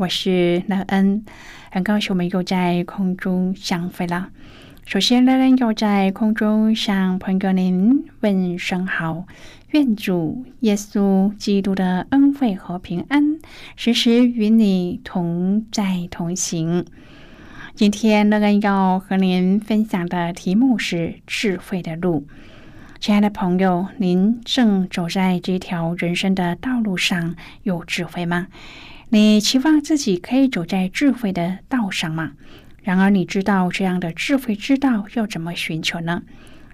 我是乐恩，很高兴我们又在空中相会了。首先，乐恩要在空中向朋友您问声好，愿主耶稣基督的恩惠和平安时时与你同在同行。今天，乐恩要和您分享的题目是智慧的路。亲爱的朋友，您正走在这条人生的道路上，有智慧吗？你期望自己可以走在智慧的道上吗？然而，你知道这样的智慧之道要怎么寻求呢？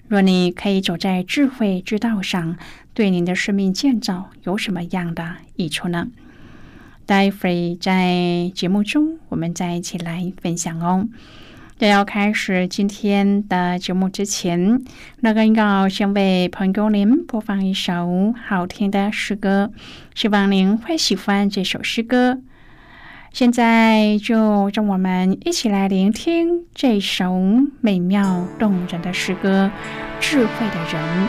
若你可以走在智慧之道上，对您的生命建造有什么样的益处呢？待会儿在节目中，我们再一起来分享哦。在要开始今天的节目之前，那个要先为朋友您播放一首好听的诗歌，希望您会喜欢这首诗歌。现在就让我们一起来聆听这首美妙动人的诗歌《智慧的人》。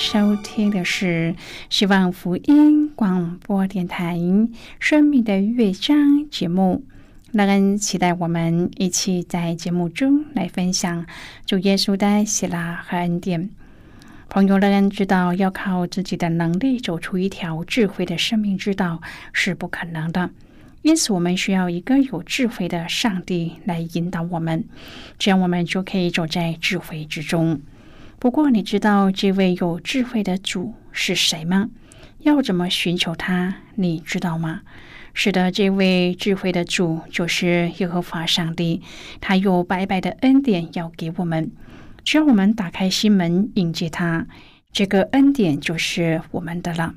收听的是希望福音广播电台《生命的乐章》节目。那恩期待我们一起在节目中来分享主耶稣的喜乐和恩典。朋友，乐恩知道要靠自己的能力走出一条智慧的生命之道是不可能的。因此，我们需要一个有智慧的上帝来引导我们，这样我们就可以走在智慧之中。不过，你知道这位有智慧的主是谁吗？要怎么寻求他？你知道吗？是的，这位智慧的主就是耶和华上帝，他有白白的恩典要给我们，只要我们打开心门迎接他，这个恩典就是我们的了。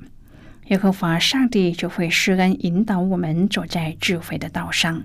耶和华上帝就会施恩引导我们走在智慧的道上。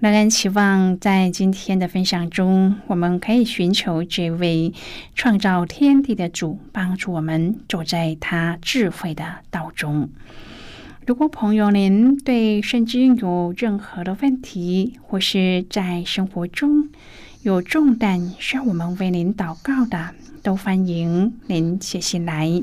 仍然期望，在今天的分享中，我们可以寻求这位创造天地的主，帮助我们走在他智慧的道中。如果朋友您对圣经有任何的问题，或是在生活中有重担需要我们为您祷告的，都欢迎您写信来。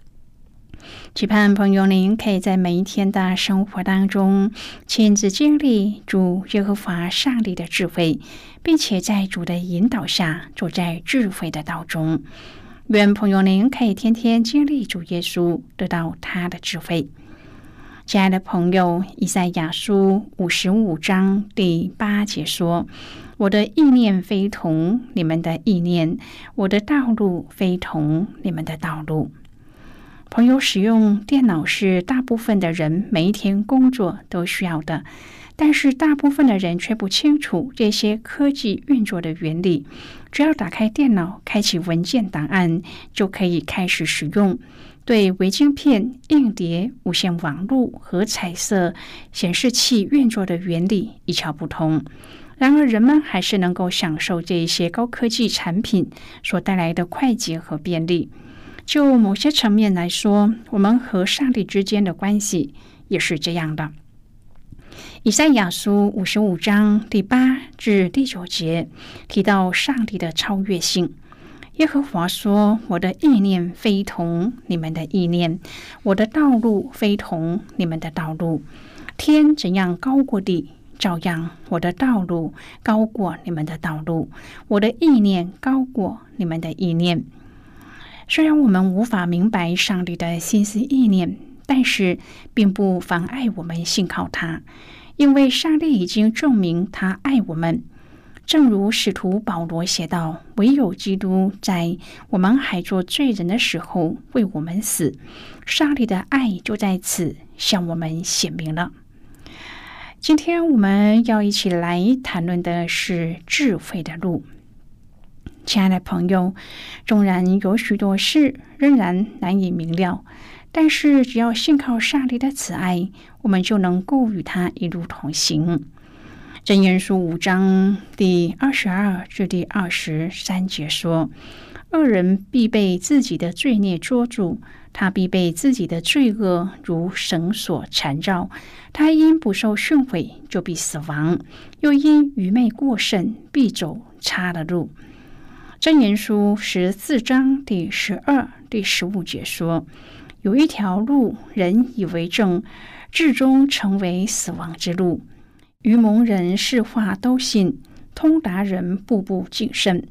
期盼朋友您可以在每一天的生活当中亲自经历主耶和华上帝的智慧，并且在主的引导下走在智慧的道中。愿朋友您可以天天经历主耶稣，得到他的智慧。亲爱的朋友，以赛亚书五十五章第八节说：“我的意念非同你们的意念，我的道路非同你们的道路。”朋友使用电脑是大部分的人每一天工作都需要的，但是大部分的人却不清楚这些科技运作的原理。只要打开电脑，开启文件档案，就可以开始使用。对微晶片、硬碟、无线网络和彩色显示器运作的原理一窍不通。然而，人们还是能够享受这些高科技产品所带来的快捷和便利。就某些层面来说，我们和上帝之间的关系也是这样的。以赛亚书五十五章第八至第九节提到上帝的超越性。耶和华说：“我的意念非同你们的意念，我的道路非同你们的道路。天怎样高过地，照样我的道路高过你们的道路，我的意念高过你们的意念。”虽然我们无法明白上帝的心思意念，但是并不妨碍我们信靠他，因为上帝已经证明他爱我们。正如使徒保罗写道：“唯有基督在我们还做罪人的时候为我们死，上帝的爱就在此向我们显明了。”今天我们要一起来谈论的是智慧的路。亲爱的朋友，纵然有许多事仍然难以明了，但是只要信靠上帝的慈爱，我们就能够与他一路同行。箴言书五章第二十二至第二十三节说：“恶人必被自己的罪孽捉住，他必被自己的罪恶如绳索缠绕。他因不受训诲，就必死亡；又因愚昧过甚，必走差的路。”箴言书十四章第十二、第十五节说：“有一条路，人以为正，至终成为死亡之路。愚蒙人是话都信，通达人步步谨慎。”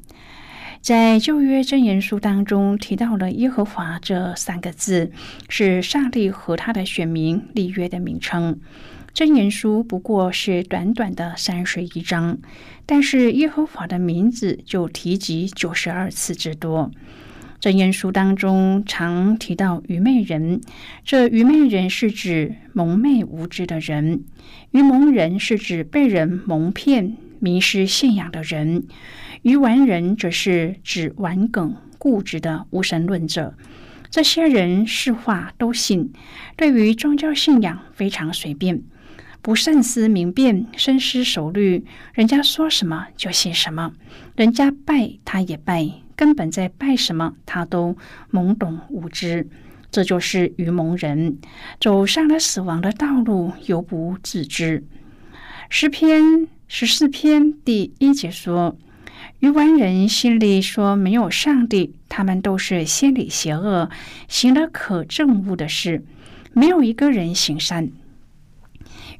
在旧约箴言书当中提到了耶和华这三个字，是上帝和他的选民立约的名称。箴言书不过是短短的三十一章，但是耶和华的名字就提及九十二次之多。真言书当中常提到愚昧人，这愚昧人是指蒙昧无知的人；愚蒙人是指被人蒙骗、迷失信仰的人；愚顽人则是指顽梗、固执的无神论者。这些人是话都信，对于宗教信仰非常随便，不慎思明辨、深思熟虑，人家说什么就信什么，人家拜他也拜。根本在拜什么，他都懵懂无知，这就是愚蒙人走上了死亡的道路，犹不自知。诗篇十四篇第一节说：“愚顽人心里说没有上帝，他们都是心里邪恶，行了可憎恶的事，没有一个人行善。”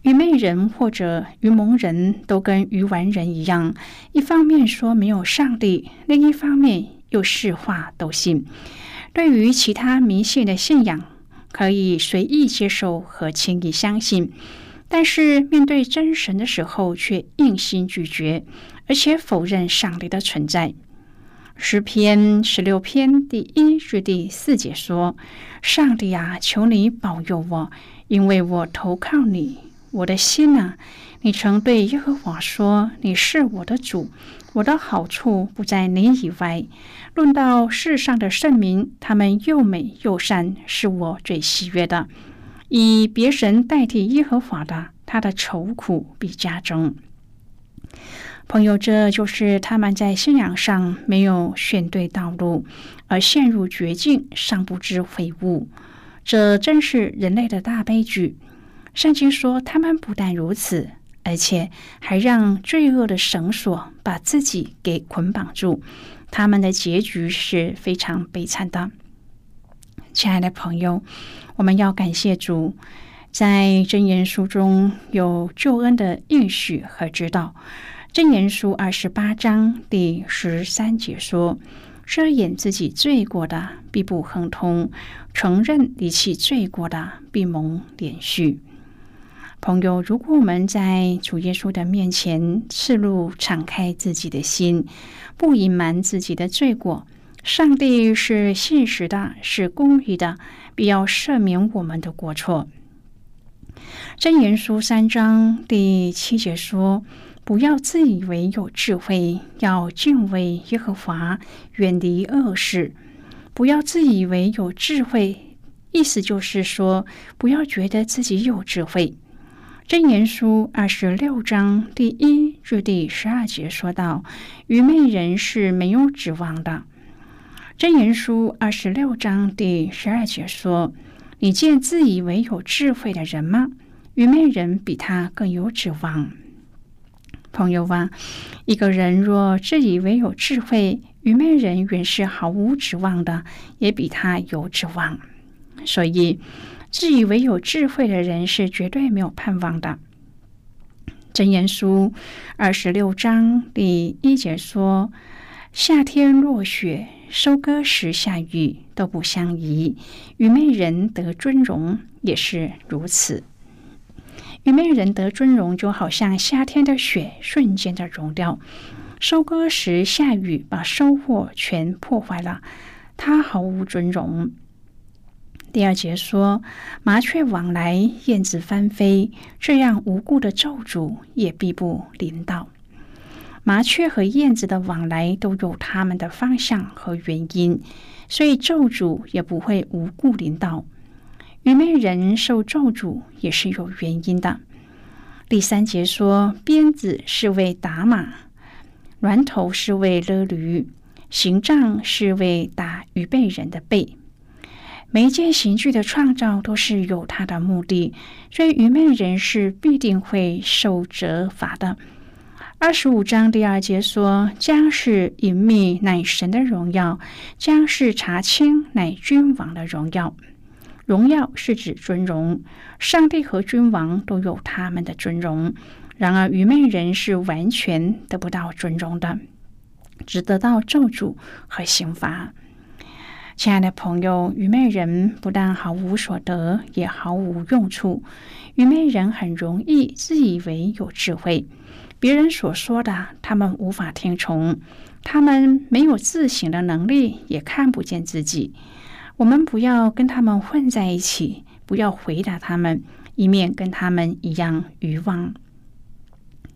愚昧人或者愚蒙人都跟愚顽人一样，一方面说没有上帝，另一方面又是话都信。对于其他迷信的信仰，可以随意接受和轻易相信，但是面对真神的时候，却硬心拒绝，而且否认上帝的存在。诗篇十六篇第一至第四节说：“上帝啊，求你保佑我，因为我投靠你。”我的心呐，你曾对耶和华说：“你是我的主，我的好处不在你以外。”论到世上的圣名，他们又美又善，是我最喜悦的。以别神代替耶和华的，他的愁苦必加增。朋友，这就是他们在信仰上没有选对道路，而陷入绝境，尚不知悔悟。这真是人类的大悲剧。圣经说，他们不但如此，而且还让罪恶的绳索把自己给捆绑住。他们的结局是非常悲惨的。亲爱的朋友，我们要感谢主，在箴言书中有救恩的应许和指导。箴言书二十八章第十三节说：“遮掩自己罪过的，必不亨通；承认离弃罪过的，必蒙连续。”朋友，如果我们在主耶稣的面前赤露敞开自己的心，不隐瞒自己的罪过，上帝是信实的，是公义的，必要赦免我们的过错。箴言书三章第七节说：“不要自以为有智慧，要敬畏耶和华，远离恶事。不要自以为有智慧，意思就是说，不要觉得自己有智慧。”箴言书二十六章第一至第十二节说道：“愚昧人是没有指望的。”箴言书二十六章第十二节说：“你见自以为有智慧的人吗？愚昧人比他更有指望。”朋友啊，一个人若自以为有智慧，愚昧人原是毫无指望的，也比他有指望。所以。自以为有智慧的人是绝对没有盼望的。箴言书二十六章第一节说：“夏天落雪，收割时下雨，都不相宜。愚昧人得尊荣也是如此。愚昧人得尊荣，就好像夏天的雪瞬间的融掉；收割时下雨，把收获全破坏了，他毫无尊荣。”第二节说：“麻雀往来，燕子翻飞，这样无故的咒诅也必不临到。麻雀和燕子的往来都有他们的方向和原因，所以咒诅也不会无故临到。愚昧人受咒诅也是有原因的。”第三节说：“鞭子是为打马，栾头是为勒驴，行杖是为打愚昧人的背。”每一件刑具的创造都是有它的目的，所以愚昧人是必定会受责罚的。二十五章第二节说：“将是隐秘乃神的荣耀，将是查清乃君王的荣耀。荣耀是指尊荣，上帝和君王都有他们的尊荣。然而愚昧人是完全得不到尊荣的，只得到咒诅和刑罚。”亲爱的朋友，愚昧人不但毫无所得，也毫无用处。愚昧人很容易自以为有智慧，别人所说的他们无法听从，他们没有自省的能力，也看不见自己。我们不要跟他们混在一起，不要回答他们，以免跟他们一样愚妄。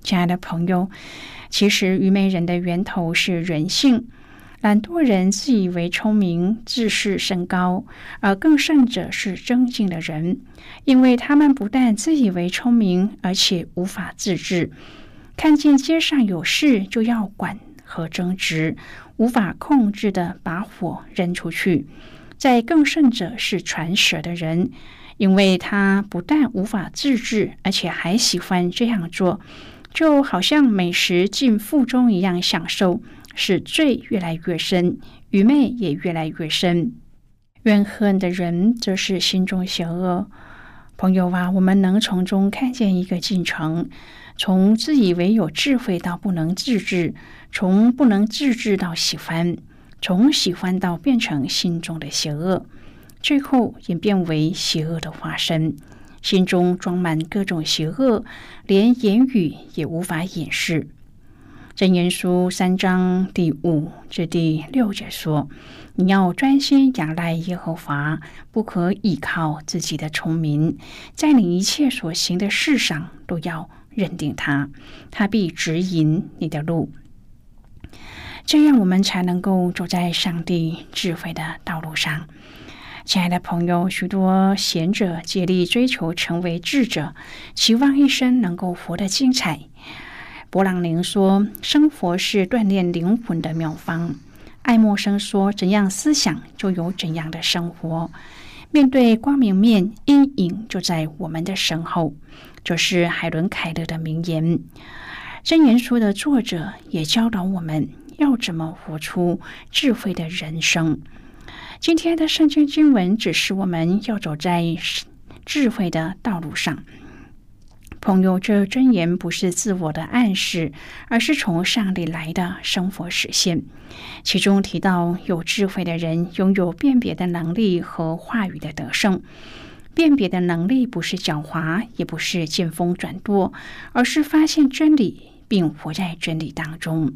亲爱的朋友，其实愚昧人的源头是人性。懒惰人自以为聪明，自视甚高；而更甚者是争竞的人，因为他们不但自以为聪明，而且无法自制。看见街上有事就要管和争执，无法控制的把火扔出去。再更甚者是传舌的人，因为他不但无法自制，而且还喜欢这样做，就好像美食进腹中一样享受。使罪越来越深，愚昧也越来越深。怨恨的人则是心中邪恶。朋友啊，我们能从中看见一个进程：从自以为有智慧到不能自制，从不能自制到喜欢，从喜欢到变成心中的邪恶，最后演变为邪恶的化身。心中装满各种邪恶，连言语也无法掩饰。真言书三章第五至第六节说：“你要专心仰赖耶和华，不可倚靠自己的聪明，在你一切所行的事上都要认定他，他必指引你的路。这样，我们才能够走在上帝智慧的道路上。”亲爱的朋友，许多贤者竭力追求成为智者，期望一生能够活得精彩。勃朗宁说：“生活是锻炼灵魂的妙方。”爱默生说：“怎样思想，就有怎样的生活。”面对光明面，阴影就在我们的身后。这是海伦·凯勒的名言。真言书的作者也教导我们要怎么活出智慧的人生。今天的圣经经文指示我们要走在智慧的道路上。朋友，这真言不是自我的暗示，而是从上帝来的生活实现。其中提到，有智慧的人拥有辨别的能力和话语的得胜。辨别的能力不是狡猾，也不是见风转舵，而是发现真理并活在真理当中。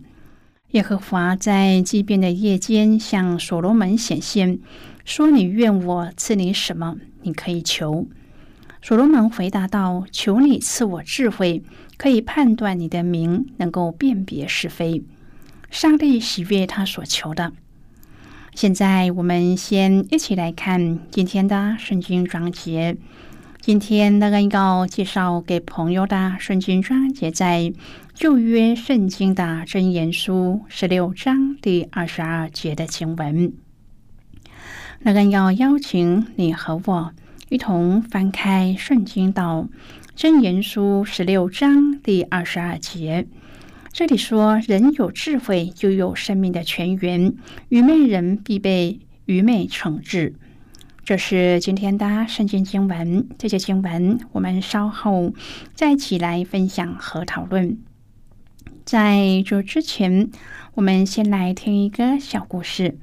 耶和华在祭奠的夜间向所罗门显现，说：“你愿我赐你什么？你可以求。”所罗门回答道：“求你赐我智慧，可以判断你的名，能够辨别是非。上帝喜悦他所求的。”现在我们先一起来看今天的圣经章节。今天那个要介绍给朋友的圣经章节，在旧约圣经的箴言书十六章第二十二节的经文。那个要邀请你和我。一同翻开圣经到真言书十六章第二十二节，这里说：“人有智慧，就有生命的泉源；愚昧人必被愚昧惩治。”这是今天的圣经经文。这些经文我们稍后再一起来分享和讨论。在这之前，我们先来听一个小故事。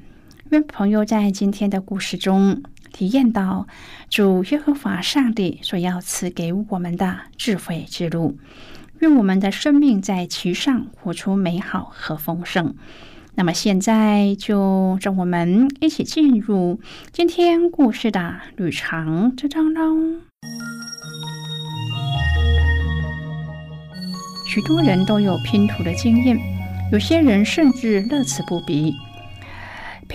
愿朋友在今天的故事中。体验到主耶和华上帝所要赐给我们的智慧之路，愿我们的生命在其上活出美好和丰盛。那么现在就让我们一起进入今天故事的旅程之中喽。许多人都有拼图的经验，有些人甚至乐此不疲。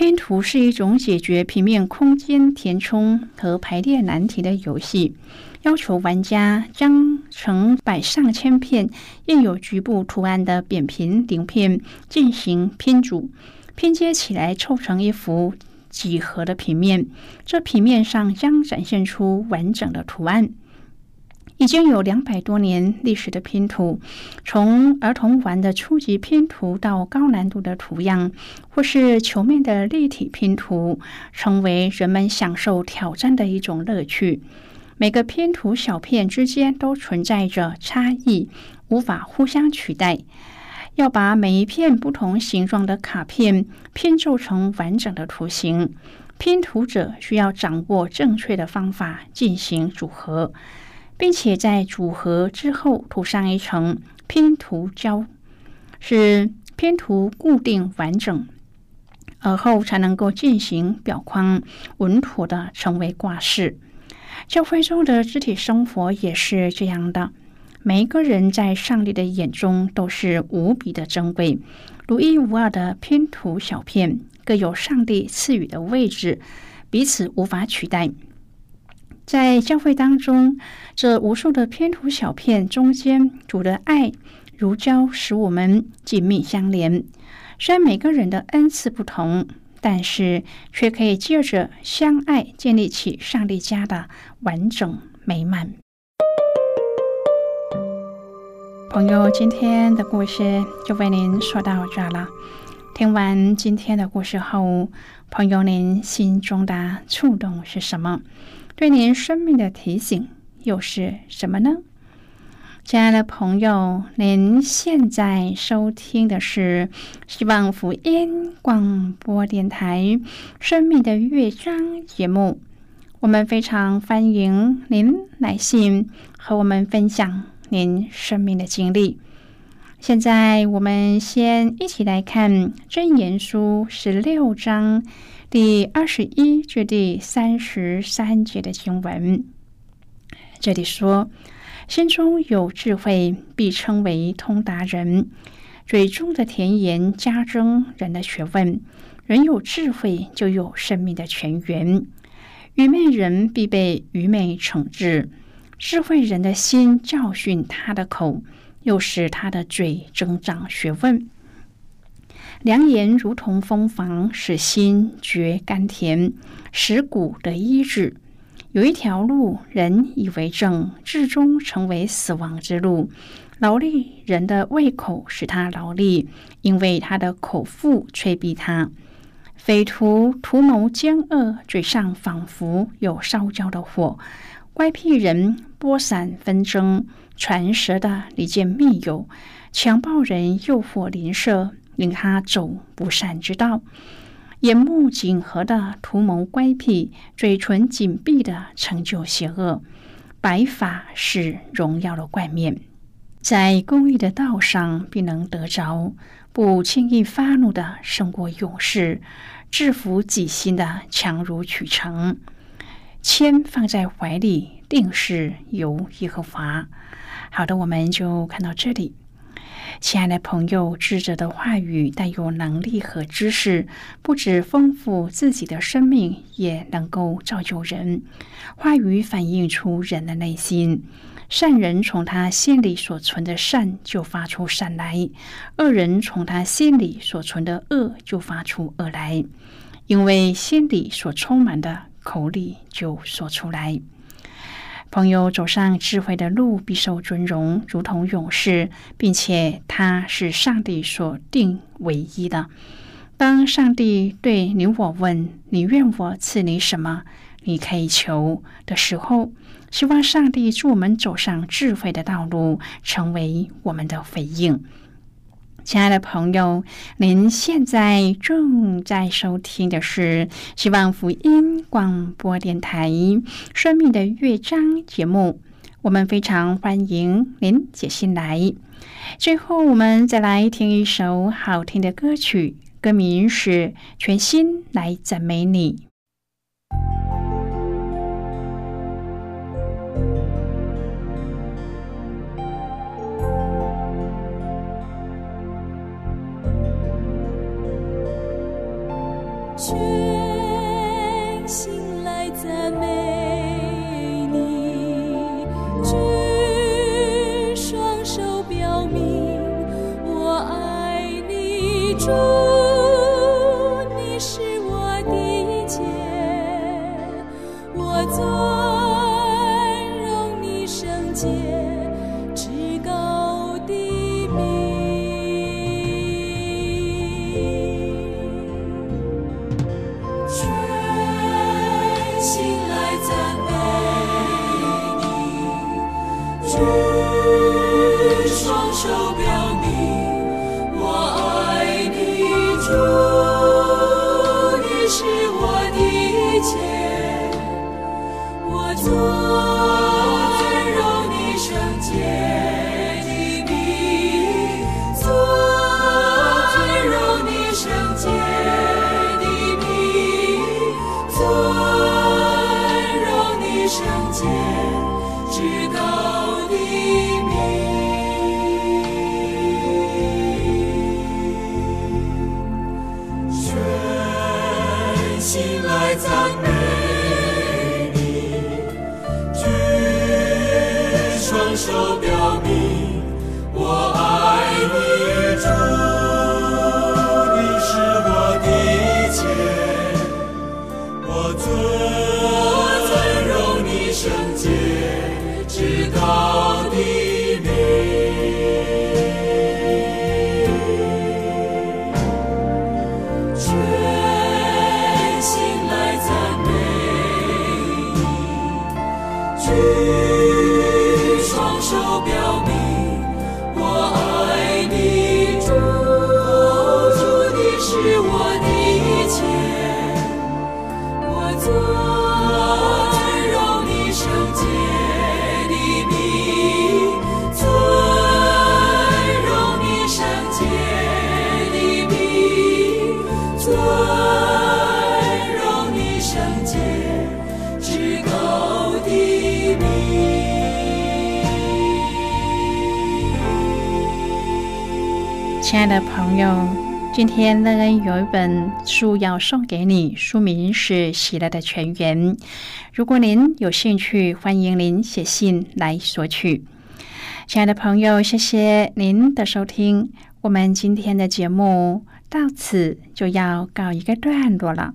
拼图是一种解决平面空间填充和排列难题的游戏，要求玩家将成百上千片印有局部图案的扁平鳞片进行拼组，拼接起来凑成一幅几何的平面。这平面上将展现出完整的图案。已经有两百多年历史的拼图，从儿童玩的初级拼图到高难度的图样，或是球面的立体拼图，成为人们享受挑战的一种乐趣。每个拼图小片之间都存在着差异，无法互相取代。要把每一片不同形状的卡片拼凑成完整的图形，拼图者需要掌握正确的方法进行组合。并且在组合之后涂上一层拼图胶，使拼图固定完整，而后才能够进行表框，稳妥的成为挂饰。教会中的肢体生活也是这样的，每一个人在上帝的眼中都是无比的珍贵，独一无二的拼图小片，各有上帝赐予的位置，彼此无法取代。在教会当中，这无数的篇图小片中间，主的爱如胶，使我们紧密相连。虽然每个人的恩赐不同。但是，却可以借着相爱建立起上帝家的完整美满。朋友，今天的故事就为您说到这了。听完今天的故事后，朋友您心中的触动是什么？对您生命的提醒又是什么呢？亲爱的朋友，您现在收听的是希望福音广播电台《生命的乐章》节目。我们非常欢迎您来信和我们分享您生命的经历。现在，我们先一起来看《真言书》十六章第二十一至第三十三节的经文。这里说。心中有智慧，必称为通达人；嘴中的甜言加增人的学问。人有智慧，就有生命的泉源。愚昧人必被愚昧惩治。智慧人的心教训他的口，又使他的嘴增长学问。良言如同蜂房，使心觉甘甜，使骨得医治。有一条路，人以为正，至终成为死亡之路。劳力人的胃口使他劳力，因为他的口腹催逼他。匪徒图谋奸恶，嘴上仿佛有烧焦的火。乖僻人播散纷争，传舌的离间密友。强暴人诱惑邻舍，令他走不善之道。眼目紧合的图谋乖僻，嘴唇紧闭的成就邪恶。白发是荣耀的冠冕，在公益的道上必能得着。不轻易发怒的胜过勇士，制服己心的强如取成。铅放在怀里，定是由耶和华。好的，我们就看到这里。亲爱的朋友，智者的话语带有能力和知识，不止丰富自己的生命，也能够造就人。话语反映出人的内心，善人从他心里所存的善就发出善来，恶人从他心里所存的恶就发出恶来，因为心里所充满的，口里就说出来。朋友走上智慧的路，必受尊荣，如同勇士，并且他是上帝所定唯一的。当上帝对你我问：“你愿我赐你什么？你可以求的时候，希望上帝助我们走上智慧的道路，成为我们的回应。”亲爱的朋友，您现在正在收听的是希望福音广播电台《生命的乐章》节目。我们非常欢迎您写信来。最后，我们再来听一首好听的歌曲，歌名是《全心来赞美你》。尊荣你圣洁的名，尊荣你圣洁的名，尊荣你圣洁至高的名。亲爱的朋友。今天乐恩有一本书要送给你，书名是《喜乐的泉源》。如果您有兴趣，欢迎您写信来索取。亲爱的朋友，谢谢您的收听，我们今天的节目到此就要告一个段落了。